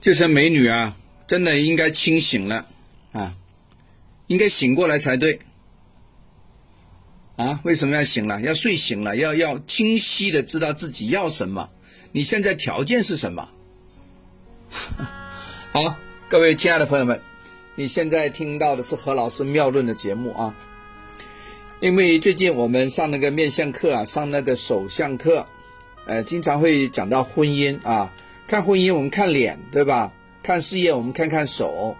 这些美女啊，真的应该清醒了啊，应该醒过来才对啊！为什么要醒了？要睡醒了，要要清晰的知道自己要什么，你现在条件是什么？好，各位亲爱的朋友们，你现在听到的是何老师妙论的节目啊。因为最近我们上那个面相课啊，上那个手相课，呃，经常会讲到婚姻啊。看婚姻，我们看脸，对吧？看事业，我们看看手。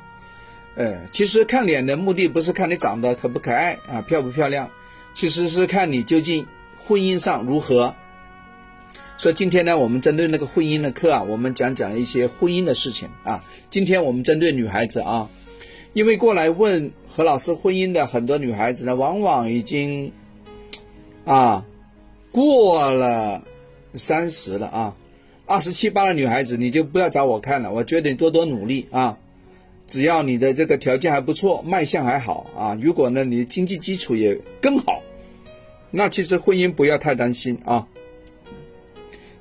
呃，其实看脸的目的不是看你长得可不可爱啊，漂不漂亮，其实是看你究竟婚姻上如何。所以今天呢，我们针对那个婚姻的课啊，我们讲讲一些婚姻的事情啊。今天我们针对女孩子啊，因为过来问何老师婚姻的很多女孩子呢，往往已经啊过了三十了啊。二十七八的女孩子，你就不要找我看了。我觉得你多多努力啊，只要你的这个条件还不错，卖相还好啊，如果呢你经济基础也更好，那其实婚姻不要太担心啊。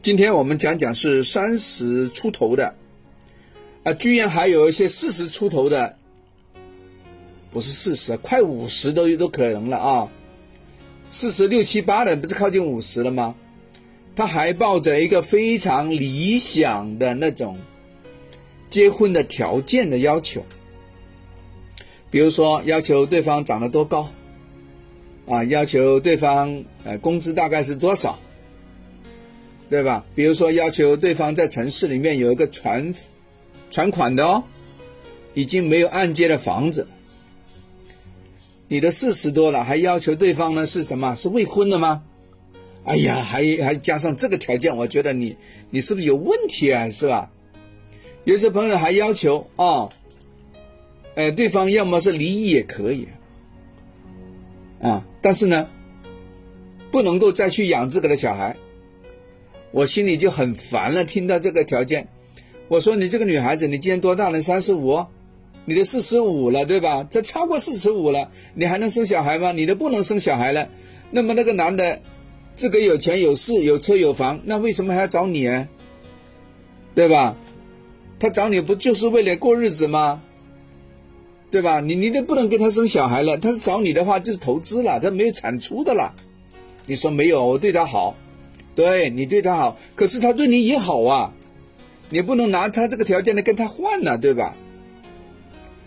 今天我们讲讲是三十出头的，啊，居然还有一些四十出头的，不是四十，快五十都都可能了啊，四十六七八的不是靠近五十了吗？他还抱着一个非常理想的那种结婚的条件的要求，比如说要求对方长得多高，啊，要求对方呃工资大概是多少，对吧？比如说要求对方在城市里面有一个全全款的哦，已经没有按揭的房子，你的四十多了，还要求对方呢是什么？是未婚的吗？哎呀，还还加上这个条件，我觉得你你是不是有问题啊？是吧？有些朋友还要求啊，呃，对方要么是离异也可以啊，但是呢，不能够再去养这个的小孩，我心里就很烦了。听到这个条件，我说你这个女孩子，你今年多大了？三十五，你都四十五了，对吧？这超过四十五了，你还能生小孩吗？你都不能生小孩了，那么那个男的。自个有钱有势有车有房，那为什么还要找你啊？对吧？他找你不就是为了过日子吗？对吧？你你都不能跟他生小孩了，他找你的话就是投资了，他没有产出的了。你说没有？我对他好，对你对他好，可是他对你也好啊，你不能拿他这个条件来跟他换呢，对吧？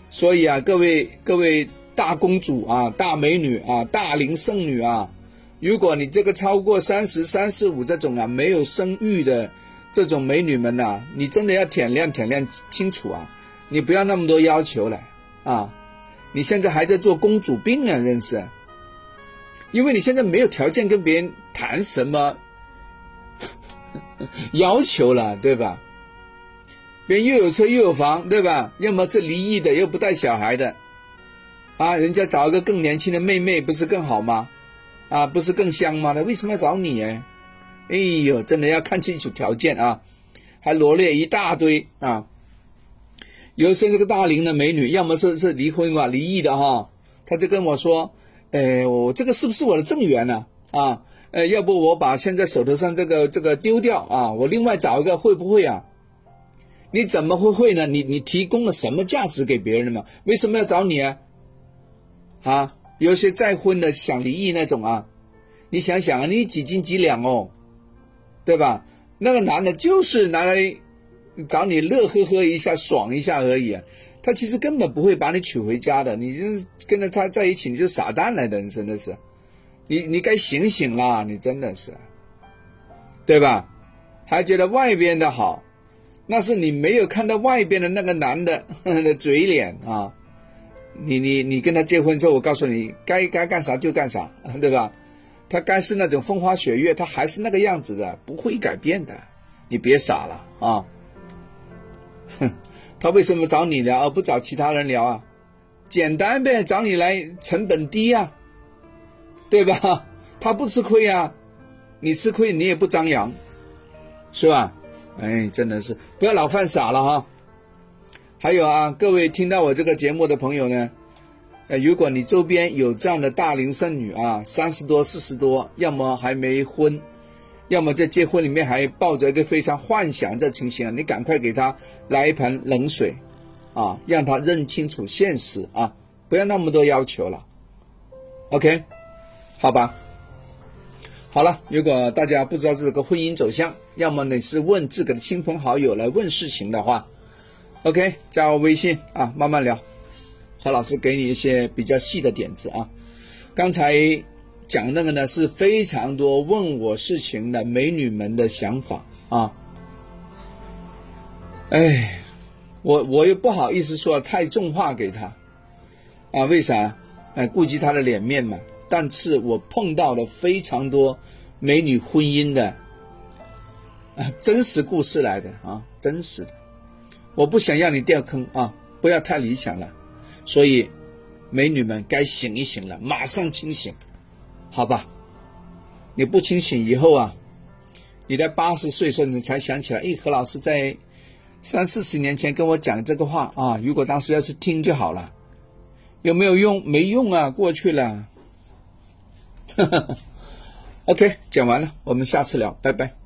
所以啊，各位各位大公主啊，大美女啊，大龄剩女啊。如果你这个超过三十三四五这种啊没有生育的这种美女们呐，你真的要体谅体谅清楚啊！你不要那么多要求了啊！你现在还在做公主病啊，认识？因为你现在没有条件跟别人谈什么 要求了，对吧？别人又有车又有房，对吧？要么是离异的又不带小孩的，啊，人家找一个更年轻的妹妹不是更好吗？啊，不是更香吗？他为什么要找你哎？哎呦，真的要看清楚条件啊！还罗列一大堆啊。有些这个大龄的美女，要么是是离婚吧，离异的哈，他就跟我说：“哎，我这个是不是我的正缘呢？啊，呃，要不我把现在手头上这个这个丢掉啊，我另外找一个会不会啊？你怎么会会呢？你你提供了什么价值给别人吗？为什么要找你啊？啊？”有些再婚的想离异那种啊，你想想啊，你几斤几两哦，对吧？那个男的就是拿来找你乐呵呵一下、爽一下而已，他其实根本不会把你娶回家的。你就跟着他在一起，你就傻蛋来的，真的是。你你该醒醒啦，你真的是，对吧？还觉得外边的好，那是你没有看到外边的那个男的的 嘴脸啊。你你你跟他结婚之后，我告诉你，该该干啥就干啥，对吧？他该是那种风花雪月，他还是那个样子的，不会改变的。你别傻了啊！哼，他为什么找你聊而不找其他人聊啊？简单呗，找你来成本低呀，对吧？他不吃亏呀，你吃亏你也不张扬，是吧？哎，真的是不要老犯傻了哈。还有啊，各位听到我这个节目的朋友呢，呃，如果你周边有这样的大龄剩女啊，三十多、四十多，要么还没婚，要么在结婚里面还抱着一个非常幻想这情形，你赶快给她来一盆冷水，啊，让他认清楚现实啊，不要那么多要求了。OK，好吧。好了，如果大家不知道这个婚姻走向，要么你是问自个的亲朋好友来问事情的话，OK，加我微信啊，慢慢聊，何老师给你一些比较细的点子啊。刚才讲那个呢，是非常多问我事情的美女们的想法啊。哎，我我又不好意思说太重话给他啊，为啥？哎，顾及他的脸面嘛。但是我碰到了非常多美女婚姻的啊真实故事来的啊，真实的，我不想让你掉坑啊，不要太理想了，所以美女们该醒一醒了，马上清醒，好吧？你不清醒以后啊，你在八十岁时候你才想起来，哎，何老师在三四十年前跟我讲这个话啊，如果当时要是听就好了，有没有用？没用啊，过去了。OK，讲完了，我们下次聊，拜拜。